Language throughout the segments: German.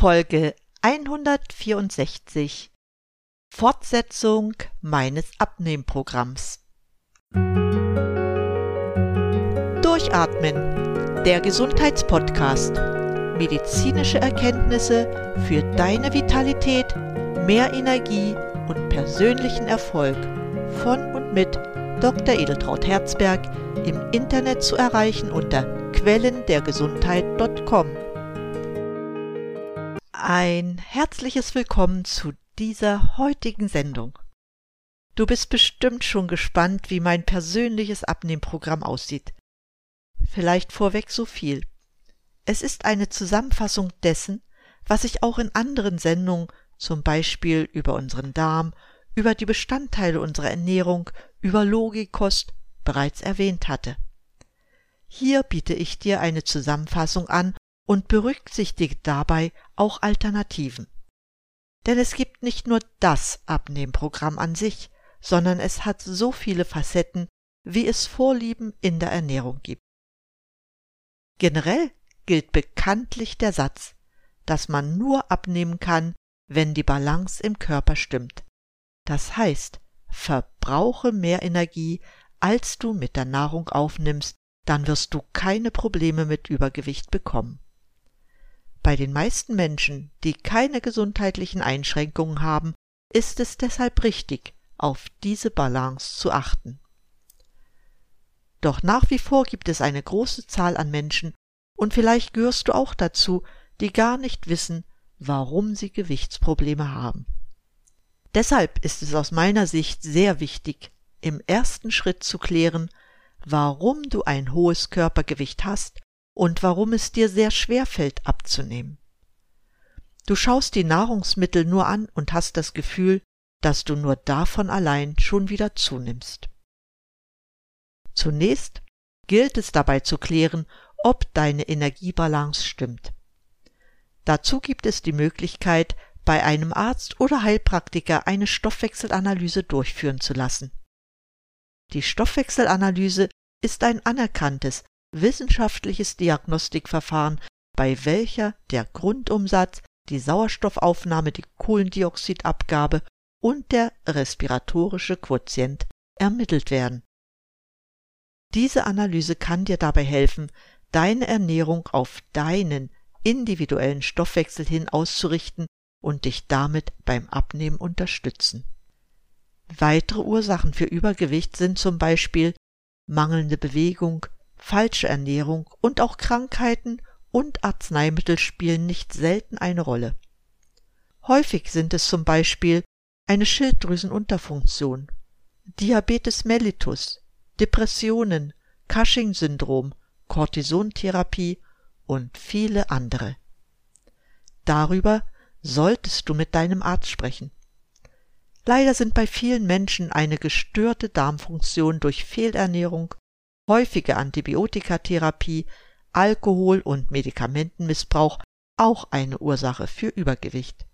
Folge 164 Fortsetzung meines Abnehmprogramms. Durchatmen, der Gesundheitspodcast. Medizinische Erkenntnisse für deine Vitalität, mehr Energie und persönlichen Erfolg von und mit Dr. Edeltraut Herzberg im Internet zu erreichen unter quellendergesundheit.com. Ein herzliches Willkommen zu dieser heutigen Sendung. Du bist bestimmt schon gespannt, wie mein persönliches Abnehmprogramm aussieht. Vielleicht vorweg so viel. Es ist eine Zusammenfassung dessen, was ich auch in anderen Sendungen, zum Beispiel über unseren Darm, über die Bestandteile unserer Ernährung, über Logikost, bereits erwähnt hatte. Hier biete ich dir eine Zusammenfassung an und berücksichtige dabei auch Alternativen. Denn es gibt nicht nur das Abnehmprogramm an sich, sondern es hat so viele Facetten, wie es Vorlieben in der Ernährung gibt. Generell gilt bekanntlich der Satz, dass man nur abnehmen kann, wenn die Balance im Körper stimmt. Das heißt, verbrauche mehr Energie, als du mit der Nahrung aufnimmst, dann wirst du keine Probleme mit Übergewicht bekommen. Bei den meisten Menschen, die keine gesundheitlichen Einschränkungen haben, ist es deshalb richtig, auf diese Balance zu achten. Doch nach wie vor gibt es eine große Zahl an Menschen, und vielleicht gehörst du auch dazu, die gar nicht wissen, warum sie Gewichtsprobleme haben. Deshalb ist es aus meiner Sicht sehr wichtig, im ersten Schritt zu klären, warum du ein hohes Körpergewicht hast und warum es dir sehr schwer fällt abzunehmen. Du schaust die Nahrungsmittel nur an und hast das Gefühl, dass du nur davon allein schon wieder zunimmst. Zunächst gilt es dabei zu klären, ob deine Energiebalance stimmt. Dazu gibt es die Möglichkeit, bei einem Arzt oder Heilpraktiker eine Stoffwechselanalyse durchführen zu lassen. Die Stoffwechselanalyse ist ein anerkanntes wissenschaftliches Diagnostikverfahren, bei welcher der Grundumsatz, die Sauerstoffaufnahme, die Kohlendioxidabgabe und der respiratorische Quotient ermittelt werden. Diese Analyse kann dir dabei helfen, deine Ernährung auf deinen individuellen Stoffwechsel hin auszurichten und dich damit beim Abnehmen unterstützen. Weitere Ursachen für Übergewicht sind zum Beispiel mangelnde Bewegung, falsche Ernährung und auch Krankheiten und Arzneimittel spielen nicht selten eine Rolle. Häufig sind es zum Beispiel eine Schilddrüsenunterfunktion, Diabetes mellitus, Depressionen, Cushing-Syndrom, Cortisontherapie und viele andere. Darüber solltest du mit deinem Arzt sprechen. Leider sind bei vielen Menschen eine gestörte Darmfunktion durch Fehlernährung, häufige Antibiotikatherapie, Alkohol- und Medikamentenmissbrauch auch eine Ursache für Übergewicht.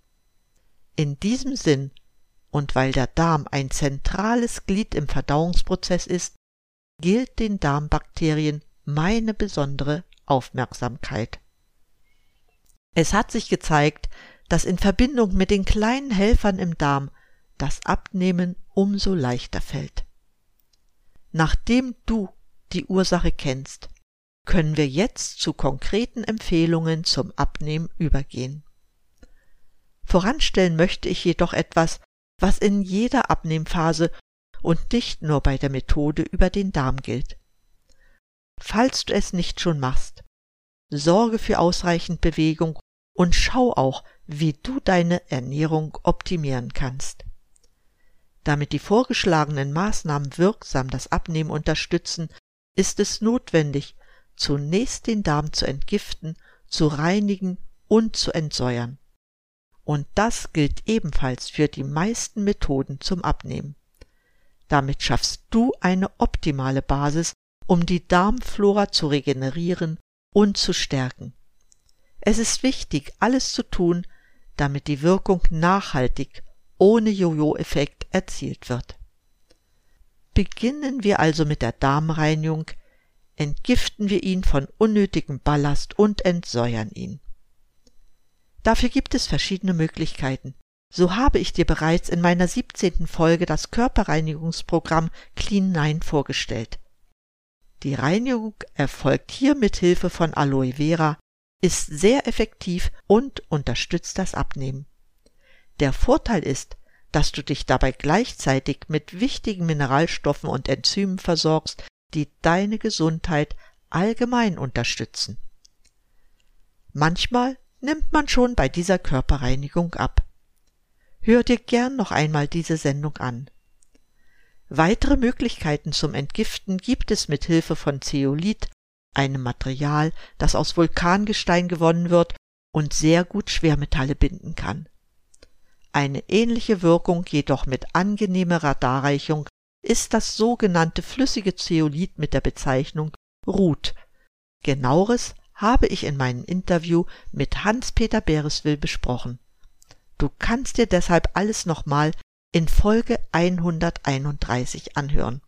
In diesem Sinn und weil der Darm ein zentrales Glied im Verdauungsprozess ist, gilt den Darmbakterien meine besondere Aufmerksamkeit. Es hat sich gezeigt, dass in Verbindung mit den kleinen Helfern im Darm das Abnehmen umso leichter fällt. Nachdem du die Ursache kennst, können wir jetzt zu konkreten Empfehlungen zum Abnehmen übergehen. Voranstellen möchte ich jedoch etwas, was in jeder Abnehmphase und nicht nur bei der Methode über den Darm gilt. Falls du es nicht schon machst, sorge für ausreichend Bewegung und schau auch, wie du deine Ernährung optimieren kannst. Damit die vorgeschlagenen Maßnahmen wirksam das Abnehmen unterstützen, ist es notwendig, zunächst den Darm zu entgiften, zu reinigen und zu entsäuern. Und das gilt ebenfalls für die meisten Methoden zum Abnehmen. Damit schaffst du eine optimale Basis, um die Darmflora zu regenerieren und zu stärken. Es ist wichtig, alles zu tun, damit die Wirkung nachhaltig ohne Jojo-Effekt erzielt wird. Beginnen wir also mit der Darmreinigung, entgiften wir ihn von unnötigem Ballast und entsäuern ihn. Dafür gibt es verschiedene Möglichkeiten. So habe ich dir bereits in meiner 17. Folge das Körperreinigungsprogramm Clean 9 vorgestellt. Die Reinigung erfolgt hier mit Hilfe von Aloe Vera, ist sehr effektiv und unterstützt das Abnehmen. Der Vorteil ist, dass du dich dabei gleichzeitig mit wichtigen Mineralstoffen und Enzymen versorgst, die deine Gesundheit allgemein unterstützen. Manchmal nimmt man schon bei dieser Körperreinigung ab. Hör dir gern noch einmal diese Sendung an. Weitere Möglichkeiten zum Entgiften gibt es mit Hilfe von Zeolit, einem Material, das aus Vulkangestein gewonnen wird und sehr gut Schwermetalle binden kann. Eine ähnliche Wirkung jedoch mit angenehmerer Darreichung ist das sogenannte flüssige Zeolit mit der Bezeichnung Ruth. Genaueres habe ich in meinem Interview mit Hans-Peter Bereswil besprochen. Du kannst dir deshalb alles nochmal in Folge 131 anhören.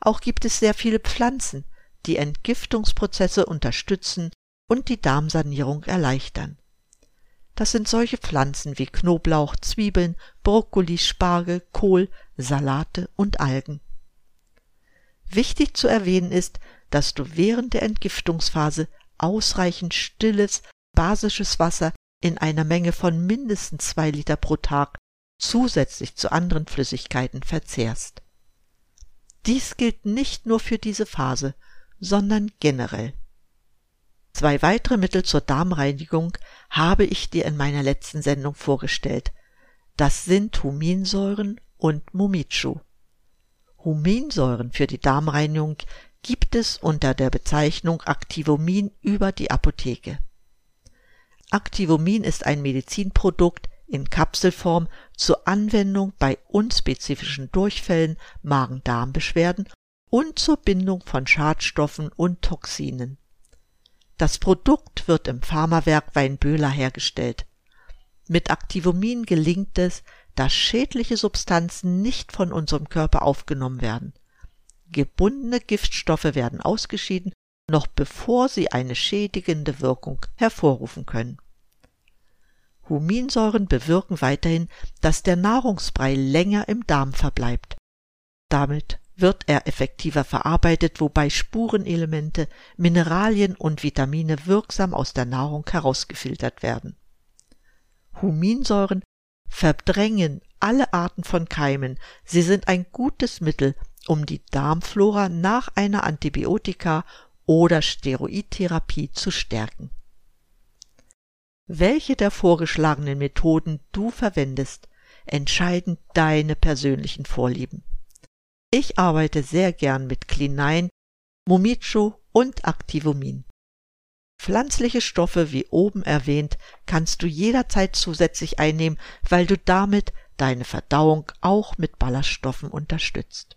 Auch gibt es sehr viele Pflanzen, die Entgiftungsprozesse unterstützen und die Darmsanierung erleichtern. Das sind solche Pflanzen wie Knoblauch, Zwiebeln, Brokkoli, Spargel, Kohl, Salate und Algen. Wichtig zu erwähnen ist, dass du während der Entgiftungsphase ausreichend stilles, basisches Wasser in einer Menge von mindestens zwei Liter pro Tag zusätzlich zu anderen Flüssigkeiten verzehrst. Dies gilt nicht nur für diese Phase, sondern generell. Zwei weitere Mittel zur Darmreinigung habe ich dir in meiner letzten Sendung vorgestellt. Das sind Huminsäuren und Mumichu. Huminsäuren für die Darmreinigung gibt es unter der Bezeichnung Activomin über die Apotheke. Activomin ist ein Medizinprodukt in Kapselform zur Anwendung bei unspezifischen Durchfällen, Magen-Darm-Beschwerden und zur Bindung von Schadstoffen und Toxinen. Das Produkt wird im Pharmawerk Weinböhler hergestellt. Mit Activomin gelingt es, dass schädliche Substanzen nicht von unserem Körper aufgenommen werden. Gebundene Giftstoffe werden ausgeschieden noch bevor sie eine schädigende Wirkung hervorrufen können. Huminsäuren bewirken weiterhin, dass der Nahrungsbrei länger im Darm verbleibt. Damit wird er effektiver verarbeitet, wobei Spurenelemente, Mineralien und Vitamine wirksam aus der Nahrung herausgefiltert werden. Huminsäuren verdrängen alle Arten von Keimen. Sie sind ein gutes Mittel, um die Darmflora nach einer Antibiotika oder Steroidtherapie zu stärken. Welche der vorgeschlagenen Methoden du verwendest, entscheiden deine persönlichen Vorlieben. Ich arbeite sehr gern mit Klinein, Mumicho und Activomin. Pflanzliche Stoffe wie oben erwähnt kannst du jederzeit zusätzlich einnehmen, weil du damit deine Verdauung auch mit Ballaststoffen unterstützt.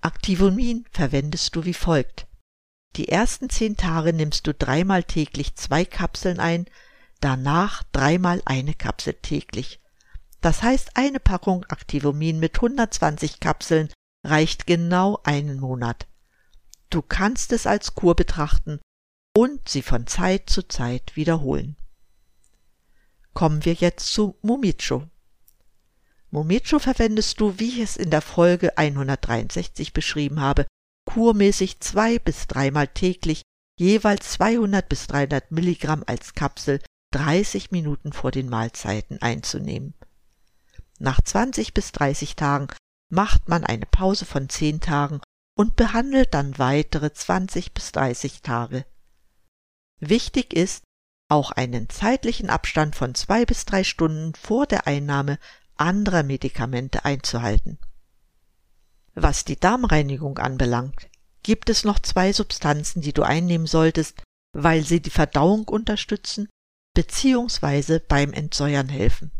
Activomin verwendest du wie folgt. Die ersten zehn Tage nimmst du dreimal täglich zwei Kapseln ein, danach dreimal eine Kapsel täglich. Das heißt, eine Packung Activomin mit 120 Kapseln reicht genau einen Monat. Du kannst es als Kur betrachten und sie von Zeit zu Zeit wiederholen. Kommen wir jetzt zu Mumicho. Momecho verwendest du, wie ich es in der Folge 163 beschrieben habe, kurmäßig zwei bis dreimal täglich jeweils 200 bis 300 Milligramm als Kapsel 30 Minuten vor den Mahlzeiten einzunehmen. Nach 20 bis 30 Tagen macht man eine Pause von 10 Tagen und behandelt dann weitere 20 bis 30 Tage. Wichtig ist, auch einen zeitlichen Abstand von zwei bis drei Stunden vor der Einnahme anderer Medikamente einzuhalten. Was die Darmreinigung anbelangt, gibt es noch zwei Substanzen, die du einnehmen solltest, weil sie die Verdauung unterstützen bzw. beim Entsäuern helfen.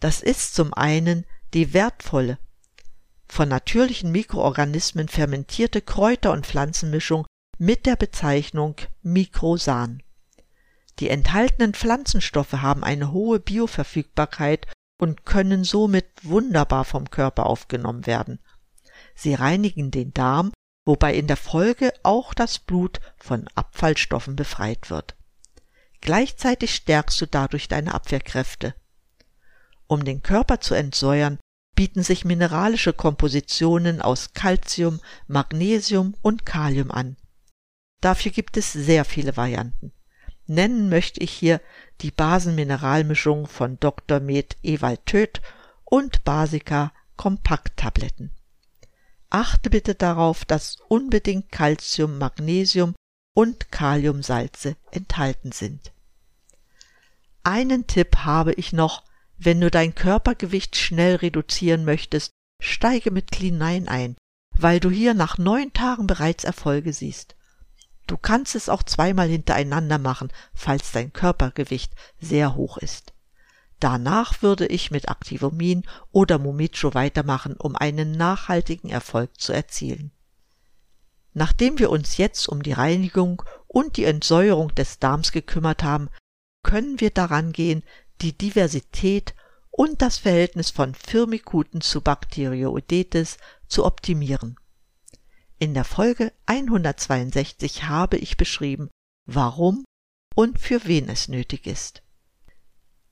Das ist zum einen die wertvolle, von natürlichen Mikroorganismen fermentierte Kräuter- und Pflanzenmischung mit der Bezeichnung Mikrosan. Die enthaltenen Pflanzenstoffe haben eine hohe Bioverfügbarkeit und können somit wunderbar vom Körper aufgenommen werden. Sie reinigen den Darm, wobei in der Folge auch das Blut von Abfallstoffen befreit wird. Gleichzeitig stärkst du dadurch deine Abwehrkräfte. Um den Körper zu entsäuern, bieten sich mineralische Kompositionen aus Calcium, Magnesium und Kalium an. Dafür gibt es sehr viele Varianten. Nennen möchte ich hier die Basenmineralmischung von Dr. Med Ewald Töth und Basica Kompakttabletten. Achte bitte darauf, dass unbedingt Calcium, Magnesium und Kaliumsalze enthalten sind. Einen Tipp habe ich noch, wenn du dein Körpergewicht schnell reduzieren möchtest, steige mit Clean 9 ein, weil du hier nach neun Tagen bereits Erfolge siehst. Du kannst es auch zweimal hintereinander machen, falls dein Körpergewicht sehr hoch ist. Danach würde ich mit Activomin oder Momicho weitermachen, um einen nachhaltigen Erfolg zu erzielen. Nachdem wir uns jetzt um die Reinigung und die Entsäuerung des Darms gekümmert haben, können wir daran gehen, die Diversität und das Verhältnis von Firmikuten zu Bacteroidetes zu optimieren. In der Folge 162 habe ich beschrieben, warum und für wen es nötig ist.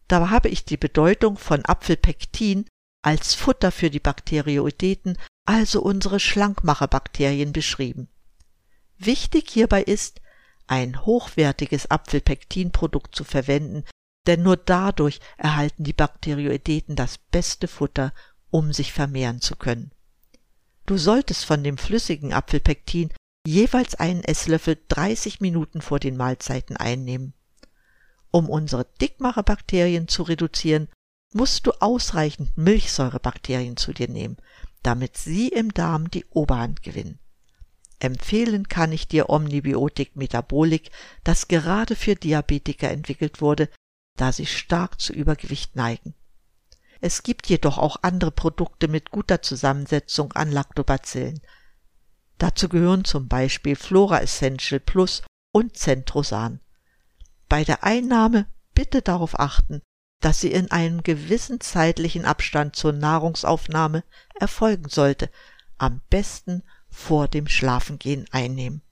Da habe ich die Bedeutung von Apfelpektin als Futter für die Bakterioideten, also unsere Schlankmacherbakterien, beschrieben. Wichtig hierbei ist, ein hochwertiges Apfelpektinprodukt zu verwenden, denn nur dadurch erhalten die Bakterioideten das beste Futter, um sich vermehren zu können. Du solltest von dem flüssigen Apfelpektin jeweils einen Esslöffel 30 Minuten vor den Mahlzeiten einnehmen. Um unsere Dickmacherbakterien zu reduzieren, musst du ausreichend Milchsäurebakterien zu dir nehmen, damit sie im Darm die Oberhand gewinnen. Empfehlen kann ich dir Omnibiotik Metabolik, das gerade für Diabetiker entwickelt wurde, da sie stark zu Übergewicht neigen. Es gibt jedoch auch andere Produkte mit guter Zusammensetzung an Lactobacillen. Dazu gehören zum Beispiel Flora Essential Plus und Centrosan. Bei der Einnahme bitte darauf achten, dass sie in einem gewissen zeitlichen Abstand zur Nahrungsaufnahme erfolgen sollte, am besten vor dem Schlafengehen einnehmen.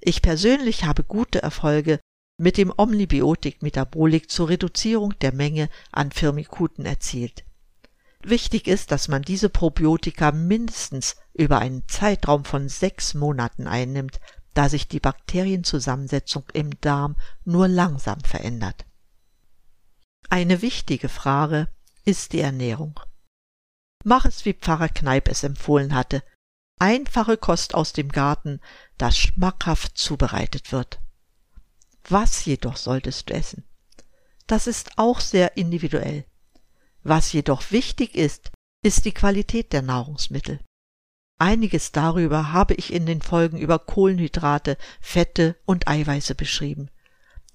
Ich persönlich habe gute Erfolge mit dem Omnibiotik Metabolik zur Reduzierung der Menge an Firmikuten erzielt. Wichtig ist, dass man diese Probiotika mindestens über einen Zeitraum von sechs Monaten einnimmt, da sich die Bakterienzusammensetzung im Darm nur langsam verändert. Eine wichtige Frage ist die Ernährung. Mach es, wie Pfarrer Kneip es empfohlen hatte. Einfache Kost aus dem Garten, das schmackhaft zubereitet wird. Was jedoch solltest du essen? Das ist auch sehr individuell. Was jedoch wichtig ist, ist die Qualität der Nahrungsmittel. Einiges darüber habe ich in den Folgen über Kohlenhydrate, Fette und Eiweiße beschrieben.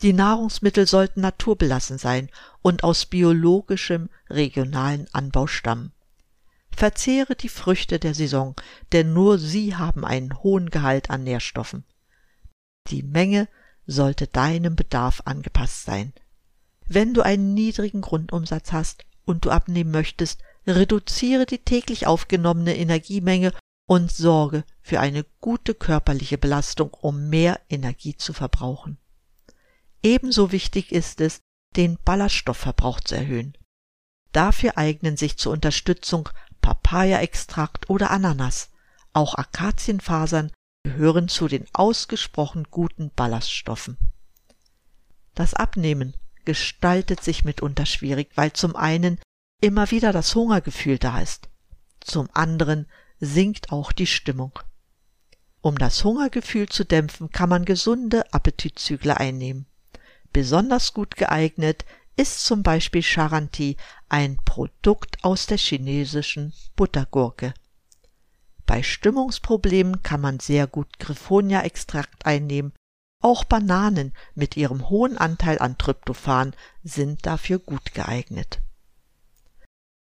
Die Nahrungsmittel sollten naturbelassen sein und aus biologischem regionalen Anbau stammen. Verzehre die Früchte der Saison, denn nur sie haben einen hohen Gehalt an Nährstoffen. Die Menge sollte deinem Bedarf angepasst sein. Wenn du einen niedrigen Grundumsatz hast und du abnehmen möchtest, reduziere die täglich aufgenommene Energiemenge und sorge für eine gute körperliche Belastung, um mehr Energie zu verbrauchen. Ebenso wichtig ist es, den Ballaststoffverbrauch zu erhöhen. Dafür eignen sich zur Unterstützung Papaya-Extrakt oder Ananas. Auch Akazienfasern gehören zu den ausgesprochen guten Ballaststoffen. Das Abnehmen gestaltet sich mitunter schwierig, weil zum einen immer wieder das Hungergefühl da ist, zum anderen sinkt auch die Stimmung. Um das Hungergefühl zu dämpfen, kann man gesunde Appetitzügler einnehmen. Besonders gut geeignet ist zum Beispiel Charanti, ein Produkt aus der chinesischen Buttergurke. Bei Stimmungsproblemen kann man sehr gut Griffonia-Extrakt einnehmen. Auch Bananen mit ihrem hohen Anteil an Tryptophan sind dafür gut geeignet.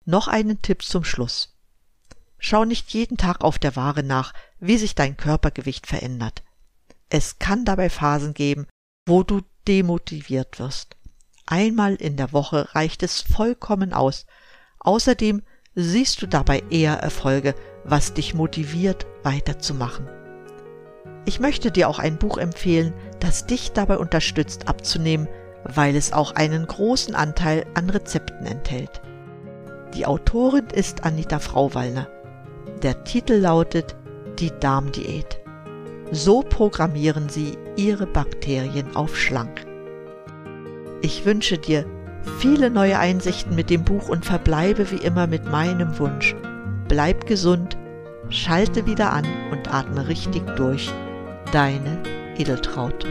Noch einen Tipp zum Schluss. Schau nicht jeden Tag auf der Ware nach, wie sich dein Körpergewicht verändert. Es kann dabei Phasen geben, wo du demotiviert wirst. Einmal in der Woche reicht es vollkommen aus. Außerdem siehst du dabei eher Erfolge, was dich motiviert, weiterzumachen. Ich möchte dir auch ein Buch empfehlen, das dich dabei unterstützt abzunehmen, weil es auch einen großen Anteil an Rezepten enthält. Die Autorin ist Anita Frauwallner. Der Titel lautet Die Darmdiät. So programmieren Sie Ihre Bakterien auf schlank. Ich wünsche dir viele neue Einsichten mit dem Buch und verbleibe wie immer mit meinem Wunsch. Bleib gesund, schalte wieder an und atme richtig durch. Deine Edeltraut.